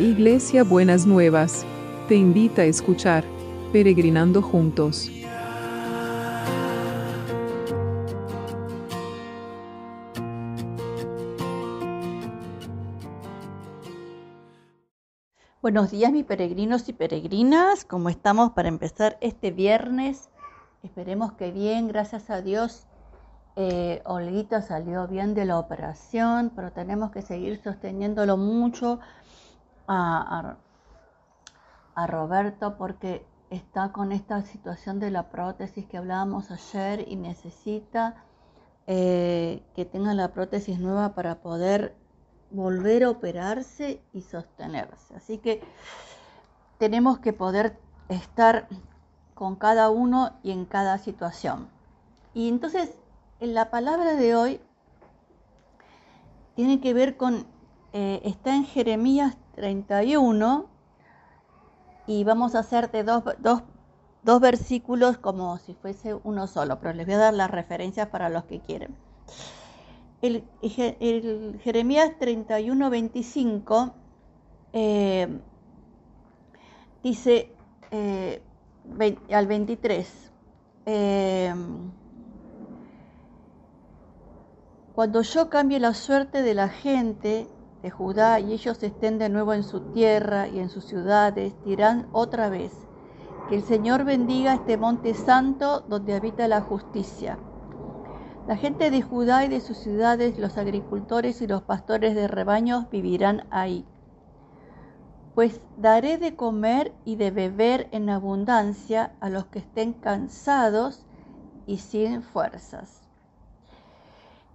Iglesia Buenas Nuevas, te invita a escuchar Peregrinando Juntos. Buenos días mis peregrinos y peregrinas, ¿cómo estamos para empezar este viernes? Esperemos que bien, gracias a Dios. Eh, Olguita salió bien de la operación, pero tenemos que seguir sosteniéndolo mucho a, Roberto porque está con esta situación de la prótesis que hablábamos ayer y necesita eh, que tenga la prótesis nueva para poder volver a operarse y sostenerse. Así que tenemos que poder estar con cada uno y en cada situación. Y entonces, en la palabra de hoy tiene que ver con, eh, está en Jeremías 31 y vamos a hacer de dos, dos versículos como si fuese uno solo, pero les voy a dar las referencias para los que quieren. El, Jeremías 31, 25 eh, dice eh, al 23, eh, cuando yo cambie la suerte de la gente de Judá y ellos estén de nuevo en su tierra y en sus ciudades, dirán otra vez, que el Señor bendiga este monte santo donde habita la justicia la gente de Judá y de sus ciudades, los agricultores y los pastores de rebaños vivirán ahí. Pues daré de comer y de beber en abundancia a los que estén cansados y sin fuerzas.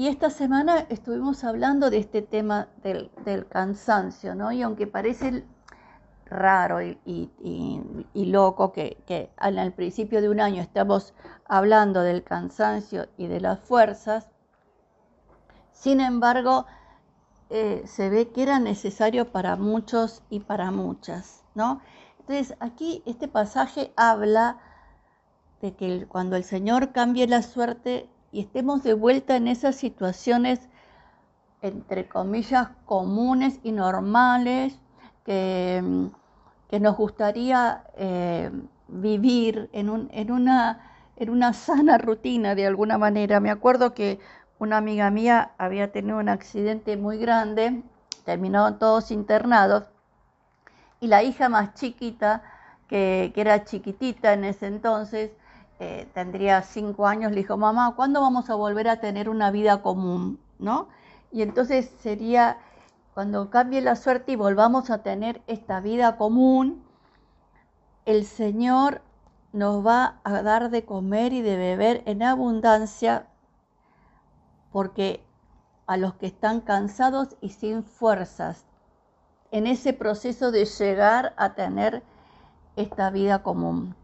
Y esta semana estuvimos hablando de este tema del, cansancio, ¿no? Y aunque parece raro y, loco que, que, al principio de un año estamos hablando del cansancio y de las fuerzas, sin embargo, eh, se ve que era necesario para muchos y para muchas, ¿no? Entonces, aquí este pasaje habla de que cuando el Señor cambie la suerte y estemos de vuelta en esas situaciones, entre comillas, comunes y normales, que que nos gustaría eh, vivir en, una, en una sana rutina de alguna manera. Me acuerdo que una amiga mía había tenido un accidente muy grande, terminaron todos internados, y la hija más chiquita, que, era chiquitita en ese entonces, eh, tendría cinco años, le dijo, mamá, ¿cuándo vamos a volver a tener una vida común? ¿No? Y entonces sería cuando cambie la suerte y volvamos a tener esta vida común, el Señor nos va a dar de comer y de beber en abundancia, porque a los que están cansados y sin fuerzas, en ese proceso de llegar a tener esta vida común.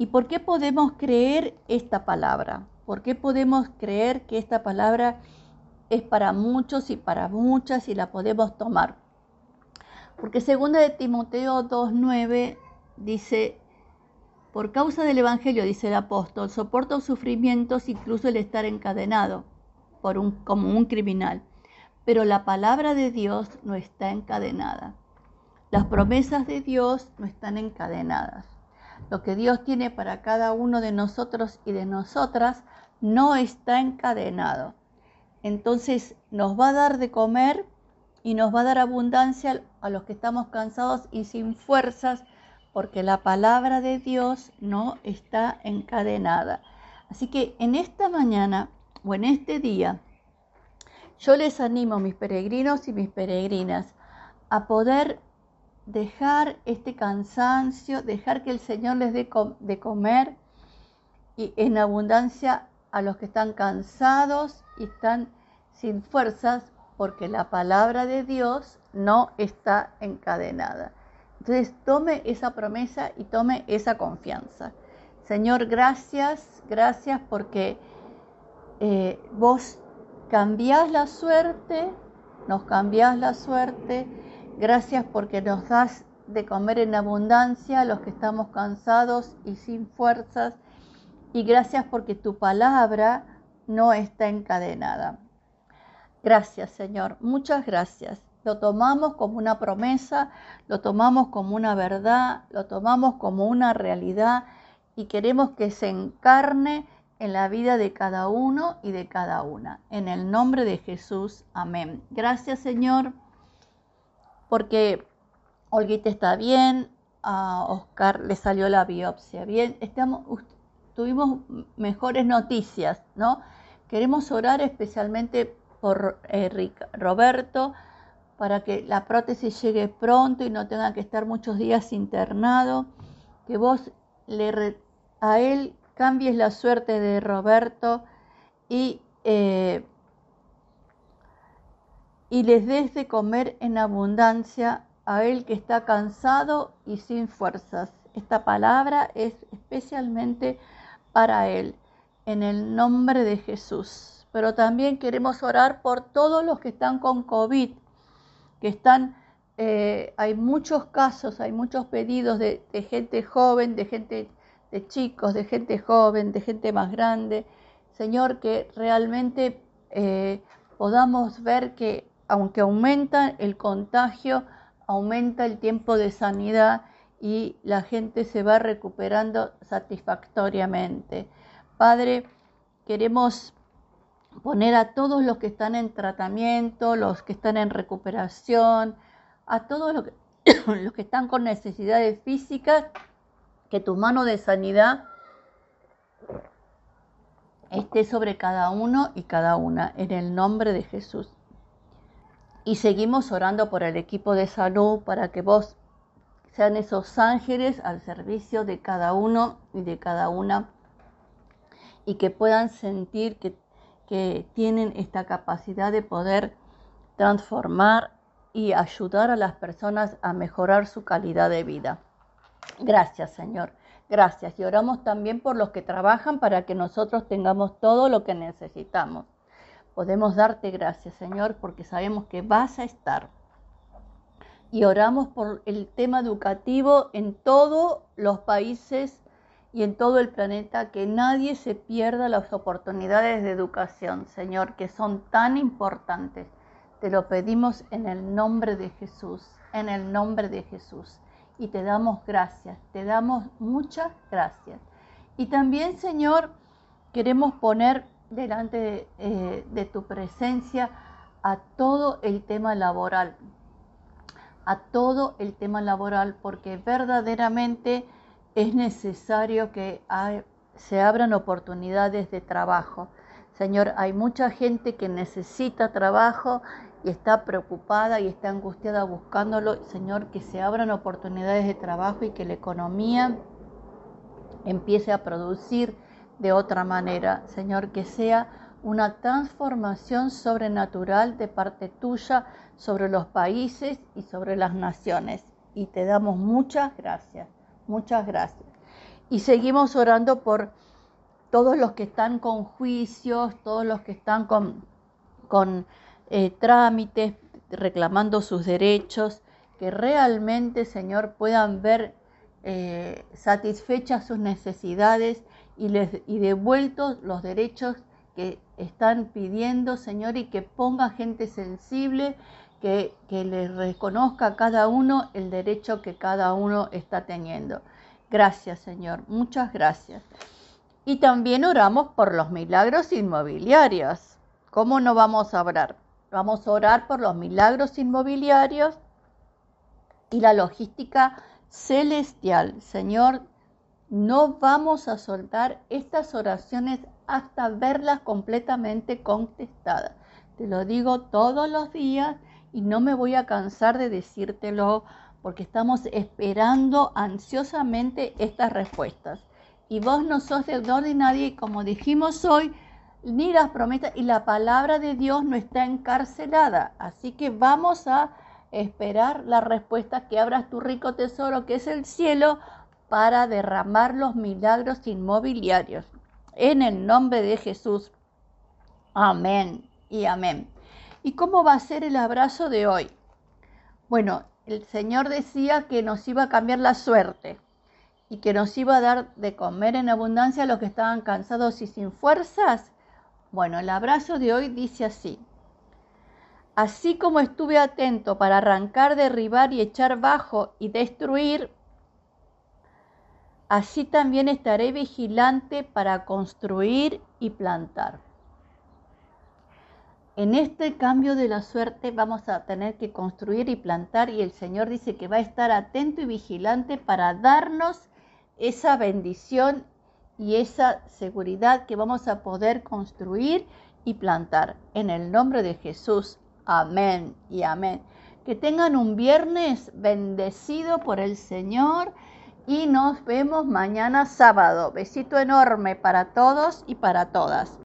¿Y por qué podemos creer esta palabra? ¿Por qué podemos creer que esta palabra es para muchos y para muchas y la podemos tomar. Porque segunda de Timoteo 2.9 dice, por causa del Evangelio, dice el apóstol, soporto sufrimientos, incluso el estar encadenado como un criminal. Pero la palabra de Dios no está encadenada. Las promesas de Dios no están encadenadas. Lo que Dios tiene para cada uno de nosotros y de nosotras no está encadenado entonces nos va a dar de comer y nos va a dar abundancia a los que estamos cansados y sin fuerzas, porque la palabra de Dios no está encadenada. Así que en esta mañana o en este día, yo les animo, mis peregrinos y mis peregrinas, a poder dejar este cansancio, dejar que el Señor les dé de comer y en abundancia a los que están cansados y están sin fuerzas porque la palabra de Dios no está encadenada. Entonces tome esa promesa y tome esa confianza. Señor, gracias, gracias porque eh, vos cambiás la suerte, nos cambiás la suerte. Gracias porque nos das de comer en abundancia a los que estamos cansados y sin fuerzas. Y gracias porque tu palabra no está encadenada. Gracias, Señor. Muchas gracias. Lo tomamos como una promesa, lo tomamos como una verdad, lo tomamos como una realidad y queremos que se encarne en la vida de cada uno y de cada una. En el nombre de Jesús, amén. Gracias Señor, porque Olguita está bien, a Oscar le salió la biopsia bien, estamos, tuvimos mejores noticias, ¿no? Queremos orar especialmente por eh, Roberto para que la prótesis llegue pronto y no tenga que estar muchos días internado, que vos le a él cambies la suerte de Roberto y, eh, y les des de comer en abundancia a él que está cansado y sin fuerzas. Esta palabra es especialmente para él, en el nombre de Jesús. Pero también queremos orar por todos los que están con COVID, que están, eh, hay muchos casos, hay muchos pedidos de, gente joven, de gente, de chicos, de gente joven, de gente más grande. Señor, que realmente eh, podamos ver que aunque aumenta el contagio, aumenta el tiempo de sanidad y la gente se va recuperando satisfactoriamente. Padre, queremos poner a todos los que están en tratamiento, los que están en recuperación, a todos los que, están con necesidades físicas, que tu mano de sanidad esté sobre cada uno y cada una, en el nombre de Jesús. Y seguimos orando por el equipo de salud para que vos sean esos ángeles al servicio de cada uno y de cada una y que puedan sentir que, que tienen esta capacidad de poder transformar y ayudar a las personas a mejorar su calidad de vida. Gracias, Señor. Gracias. Y oramos también por los que trabajan para que nosotros tengamos todo lo que necesitamos. Podemos darte gracias, Señor, porque sabemos que vas a estar. Y oramos por el tema educativo en todos los países y en todo el planeta, que nadie se pierda las oportunidades de educación, Señor, que son tan importantes. Te lo pedimos en el nombre de Jesús, en el nombre de Jesús. Y te damos gracias, te damos muchas gracias. Y también, Señor, queremos poner delante eh, de, tu presencia a todo el tema laboral, a todo el tema laboral, porque verdaderamente es necesario que se abran oportunidades de trabajo. Señor, hay mucha gente que necesita trabajo y está preocupada y está angustiada buscándolo. Señor, que se abran oportunidades de trabajo y que la economía empiece a producir de otra manera, Señor, que sea una transformación sobrenatural de parte tuya sobre los países y sobre las naciones. Y te damos muchas gracias, muchas gracias. Y seguimos orando por todos los que están con juicios, todos los que están con, con eh, trámites, reclamando sus derechos, que realmente, Señor, puedan ver eh, satisfechas sus necesidades y, devueltos los derechos que están pidiendo, Señor, y que ponga gente sensible, que, que les reconozca a cada uno el derecho que cada uno está teniendo. Gracias, Señor, muchas gracias. Y también oramos por los milagros inmobiliarios. ¿Cómo no vamos a orar? Vamos a orar por los milagros inmobiliarios y la logística celestial. Señor, no vamos a soltar estas oraciones hasta verlas completamente contestadas. Te lo digo todos los días y no me voy a cansar de decírtelo porque estamos esperando ansiosamente estas respuestas. Y vos no sos deudor de nadie como dijimos hoy, ni las promesas y la palabra de Dios no está encarcelada. Así que vamos a esperar la respuesta que abras tu rico tesoro que es el cielo para derramar los milagros inmobiliarios. En el nombre de Jesús. Amén y amén. ¿Y cómo va a ser el abrazo de hoy? Bueno, el Señor decía que nos iba a cambiar la suerte y que nos iba a dar de comer en abundancia a los que estaban cansados y sin fuerzas. Bueno, el abrazo de hoy dice así. Así como estuve atento para arrancar, derribar y echar bajo y destruir, así también estaré vigilante para construir y plantar. En este cambio de la suerte vamos a tener que construir y plantar y el Señor dice que va a estar atento y vigilante para darnos esa bendición y esa seguridad que vamos a poder construir y plantar. En el nombre de Jesús. Amén y amén. Que tengan un viernes bendecido por el Señor y nos vemos mañana sábado. Besito enorme para todos y para todas.